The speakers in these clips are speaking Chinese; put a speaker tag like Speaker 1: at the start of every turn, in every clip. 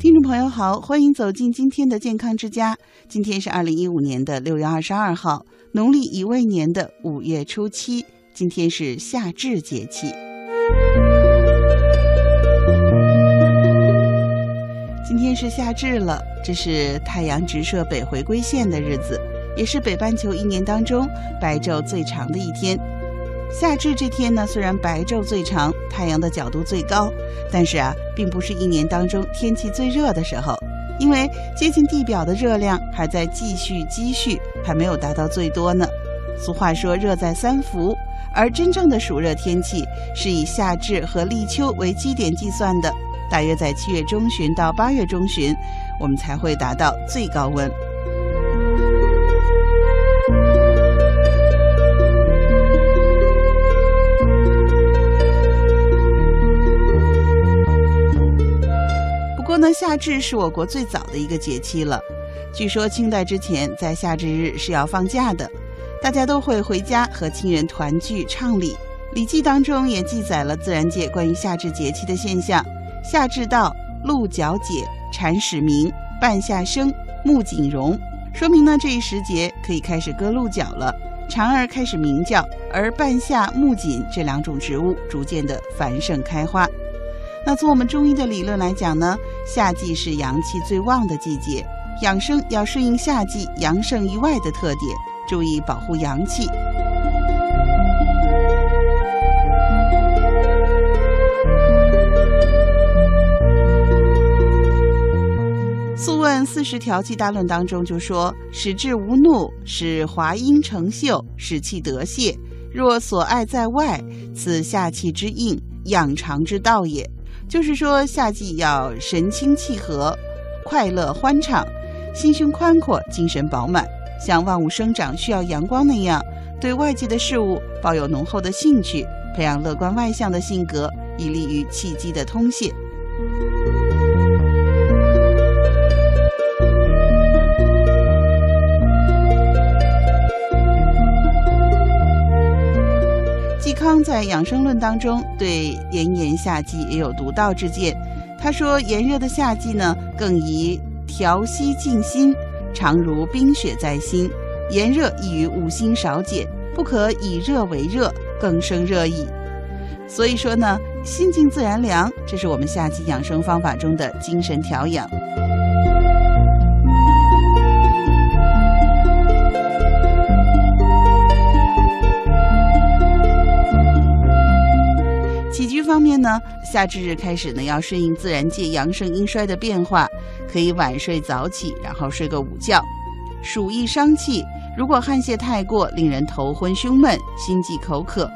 Speaker 1: 听众朋友好，欢迎走进今天的健康之家。今天是二零一五年的六月二十二号，农历乙未年的五月初七。今天是夏至节气。今天是夏至了，这是太阳直射北回归线的日子，也是北半球一年当中白昼最长的一天。夏至这天呢，虽然白昼最长，太阳的角度最高，但是啊，并不是一年当中天气最热的时候，因为接近地表的热量还在继续积蓄，还没有达到最多呢。俗话说“热在三伏”，而真正的暑热天气是以夏至和立秋为基点计算的，大约在七月中旬到八月中旬，我们才会达到最高温。夏至是我国最早的一个节气了，据说清代之前在夏至日是要放假的，大家都会回家和亲人团聚畅礼。《礼记》当中也记载了自然界关于夏至节气的现象：夏至到，鹿角解，蝉始鸣，半夏生，木槿荣，说明呢这一时节可以开始割鹿角了，蝉儿开始鸣叫，而半夏、木槿这两种植物逐渐的繁盛开花。那从我们中医的理论来讲呢，夏季是阳气最旺的季节，养生要顺应夏季阳盛于外的特点，注意保护阳气。《素问·四十调剂大论》当中就说：“使志无怒，使华阴成秀，使气得泄。若所爱在外，此夏气之应，养长之道也。”就是说，夏季要神清气和、快乐欢畅、心胸宽阔、精神饱满，像万物生长需要阳光那样，对外界的事物抱有浓厚的兴趣，培养乐观外向的性格，以利于气机的通泄。康在养生论当中对炎炎夏季也有独到之见。他说，炎热的夏季呢，更宜调息静心，常如冰雪在心。炎热易于五心少减，不可以热为热，更生热意。所以说呢，心静自然凉，这是我们夏季养生方法中的精神调养。面呢，夏至日开始呢，要顺应自然界阳盛阴衰的变化，可以晚睡早起，然后睡个午觉。暑易伤气，如果汗泄太过，令人头昏胸闷、心悸口渴。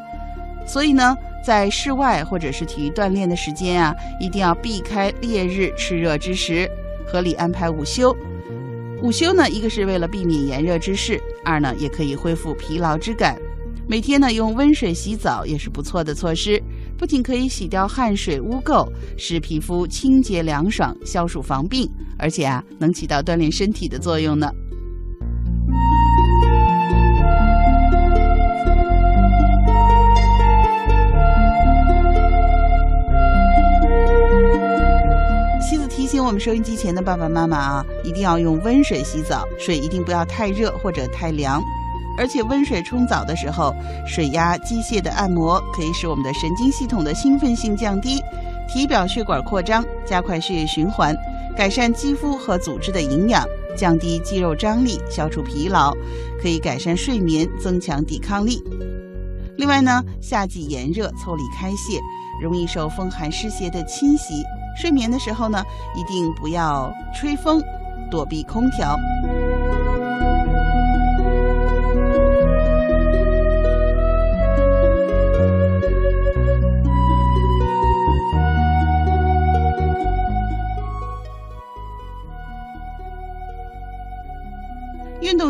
Speaker 1: 所以呢，在室外或者是体育锻炼的时间啊，一定要避开烈日炽热之时，合理安排午休。午休呢，一个是为了避免炎热之势，二呢也可以恢复疲劳之感。每天呢用温水洗澡也是不错的措施。不仅可以洗掉汗水污垢，使皮肤清洁凉爽、消暑防病，而且啊，能起到锻炼身体的作用呢。妻子提醒我们收音机前的爸爸妈妈啊，一定要用温水洗澡，水一定不要太热或者太凉。而且温水冲澡的时候，水压机械的按摩可以使我们的神经系统的兴奋性降低，体表血管扩张，加快血液循环，改善肌肤和组织的营养，降低肌肉张力，消除疲劳，可以改善睡眠，增强抵抗力。另外呢，夏季炎热，腠理开泄，容易受风寒湿邪的侵袭，睡眠的时候呢，一定不要吹风，躲避空调。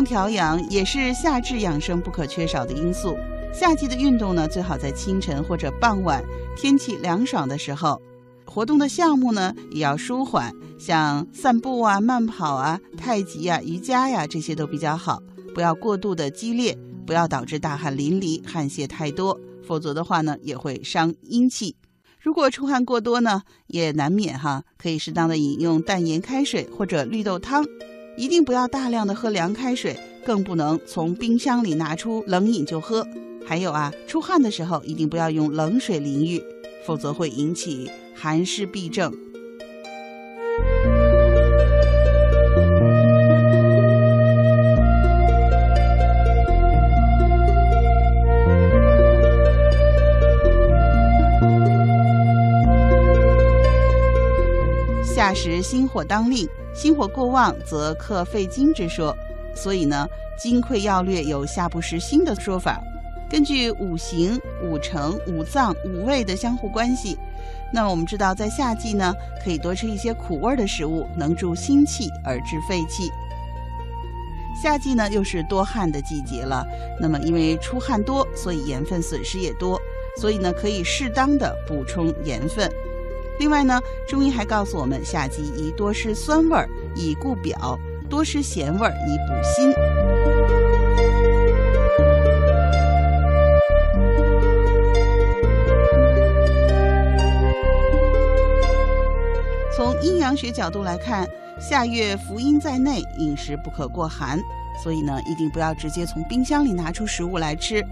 Speaker 1: 调养也是夏至养生不可缺少的因素。夏季的运动呢，最好在清晨或者傍晚，天气凉爽的时候。活动的项目呢，也要舒缓，像散步啊、慢跑啊、太极啊、瑜伽呀，这些都比较好。不要过度的激烈，不要导致大汗淋漓、汗泄太多，否则的话呢，也会伤阴气。如果出汗过多呢，也难免哈，可以适当的饮用淡盐开水或者绿豆汤，一定不要大量的喝凉开水，更不能从冰箱里拿出冷饮就喝。还有啊，出汗的时候一定不要用冷水淋浴，否则会引起寒湿痹症。夏时心火当令，心火过旺则克肺经之说，所以呢，《金匮要略》有夏不时心的说法。根据五行、五成、五脏、五味的相互关系，那我们知道，在夏季呢，可以多吃一些苦味的食物，能助心气而治肺气。夏季呢，又是多汗的季节了，那么因为出汗多，所以盐分损失也多，所以呢，可以适当的补充盐分。另外呢，中医还告诉我们，夏季宜多吃酸味以固表，多吃咸味以补心。从阴阳学角度来看，夏月伏阴在内，饮食不可过寒，所以呢，一定不要直接从冰箱里拿出食物来吃，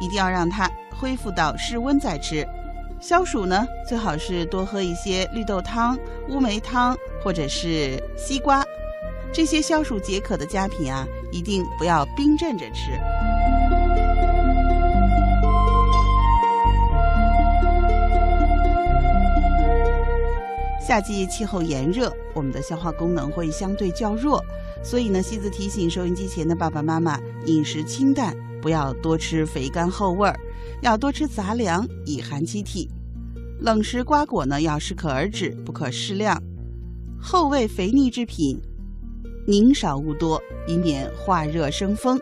Speaker 1: 一定要让它恢复到室温再吃。消暑呢，最好是多喝一些绿豆汤、乌梅汤，或者是西瓜，这些消暑解渴的佳品啊，一定不要冰镇着吃。夏季气候炎热，我们的消化功能会相对较弱，所以呢，西子提醒收音机前的爸爸妈妈，饮食清淡，不要多吃肥甘厚味儿，要多吃杂粮以寒积体。冷食瓜果呢，要适可而止，不可适量。厚味肥腻之品，宁少勿多，以免化热生风。